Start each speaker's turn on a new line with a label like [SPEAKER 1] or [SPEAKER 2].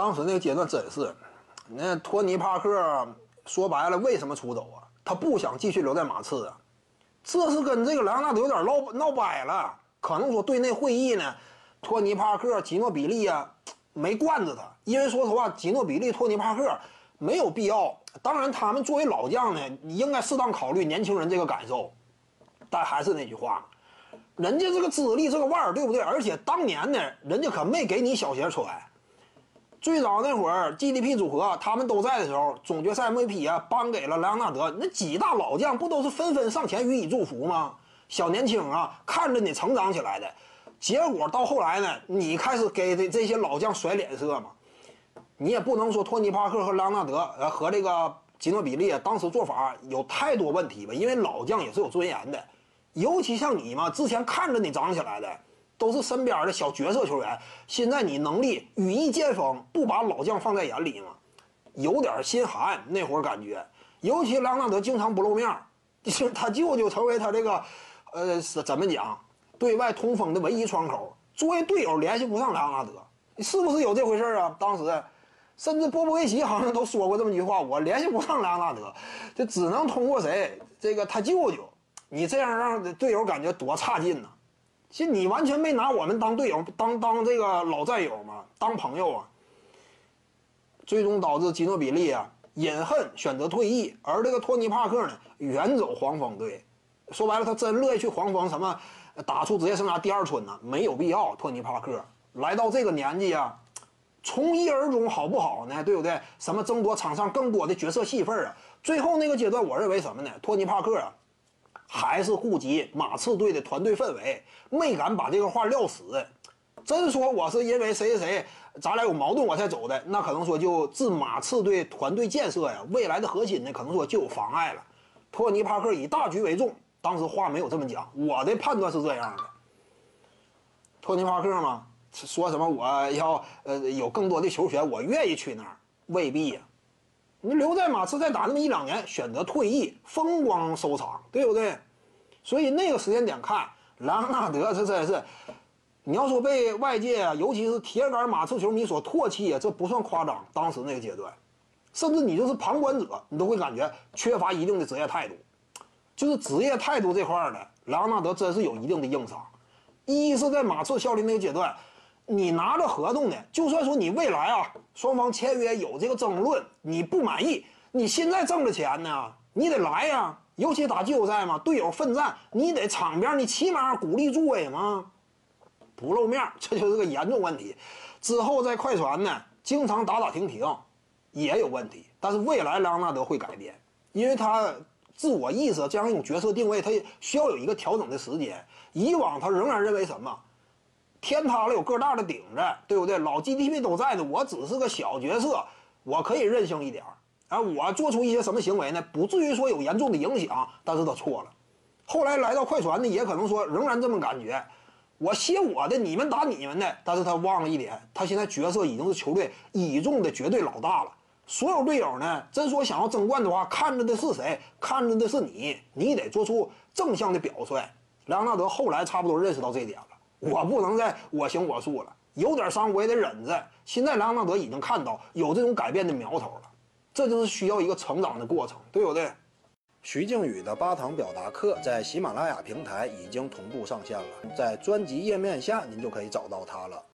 [SPEAKER 1] 当时那个阶段真是，那托尼帕克说白了为什么出走啊？他不想继续留在马刺啊，这是跟这个莱昂纳德有点闹闹掰了。可能说队内会议呢，托尼帕克、吉诺比利啊没惯着他，因为说实话，吉诺比利、托尼帕克没有必要。当然，他们作为老将呢，你应该适当考虑年轻人这个感受。但还是那句话，人家这个资历这个腕儿，对不对？而且当年呢，人家可没给你小鞋穿。最早那会儿，GDP 组合他们都在的时候，总决赛 MVP 啊颁给了莱昂纳德，那几大老将不都是纷纷上前予以祝福吗？小年轻啊，看着你成长起来的，结果到后来呢，你开始给这这些老将甩脸色嘛？你也不能说托尼帕克和莱昂纳德呃和这个吉诺比利当时做法有太多问题吧？因为老将也是有尊严的，尤其像你嘛，之前看着你长起来的。都是身边的小角色球员，现在你能力羽翼渐丰，不把老将放在眼里吗？有点心寒那会儿感觉，尤其朗纳德经常不露面，就是他舅舅成为他这个，呃，怎么讲，对外通风的唯一窗口。作为队友联系不上朗纳德，是不是有这回事啊？当时，甚至波波维奇好像都说过这么一句话：我联系不上朗纳德，就只能通过谁？这个他舅舅。你这样让队友感觉多差劲呢？其实你完全没拿我们当队友，当当这个老战友嘛，当朋友啊。最终导致基诺比利啊隐恨选择退役，而这个托尼帕克呢远走黄蜂队。说白了，他真乐意去黄蜂什么打出职业生涯第二春呢？没有必要。托尼帕克来到这个年纪啊，从一而终好不好呢？对不对？什么争夺场上更多的角色戏份啊？最后那个阶段，我认为什么呢？托尼帕克啊。还是顾及马刺队的团队氛围，没敢把这个话撂死。真说我是因为谁谁谁，咱俩有矛盾我才走的，那可能说就置马刺队团队建设呀，未来的核心呢，可能说就有妨碍了。托尼帕克以大局为重，当时话没有这么讲，我的判断是这样的。托尼帕克嘛，说什么我要呃有更多的球权，我愿意去那儿，未必呀。你留在马刺再打那么一两年，选择退役，风光收场，对不对？所以那个时间点看，莱昂纳德这真是，你要说被外界啊，尤其是铁杆马刺球迷所唾弃啊，这不算夸张。当时那个阶段，甚至你就是旁观者，你都会感觉缺乏一定的职业态度。就是职业态度这块儿呢，莱昂纳德真是有一定的硬伤。一是在马刺效力那个阶段。你拿着合同呢，就算说你未来啊，双方签约有这个争论，你不满意，你现在挣着钱呢，你得来呀。尤其打季后赛嘛，队友奋战，你得场边你起码鼓励助威嘛。不露面，这就是个严重问题。之后在快船呢，经常打打停停，也有问题。但是未来莱昂纳德会改变，因为他自我意识这样一种角色定位，他需要有一个调整的时间。以往他仍然认为什么？天塌了有个大的顶着，对不对？老 GDP 都在呢，我只是个小角色，我可以任性一点儿啊！我做出一些什么行为呢？不至于说有严重的影响，但是他错了。后来来到快船呢，也可能说仍然这么感觉，我歇我的，你们打你们的。但是他忘了一点，他现在角色已经是球队倚重的绝对老大了。所有队友呢，真说想要争冠的话，看着的是谁？看着的是你，你得做出正向的表率。莱昂纳德后来差不多认识到这一点了。我不能再我行我素了，有点伤我也得忍着。现在莱昂纳德已经看到有这种改变的苗头了，这就是需要一个成长的过程，对不对？徐静宇的八堂表达课在喜马拉雅平台已经同步上线了，在专辑页面下您就可以找到它了。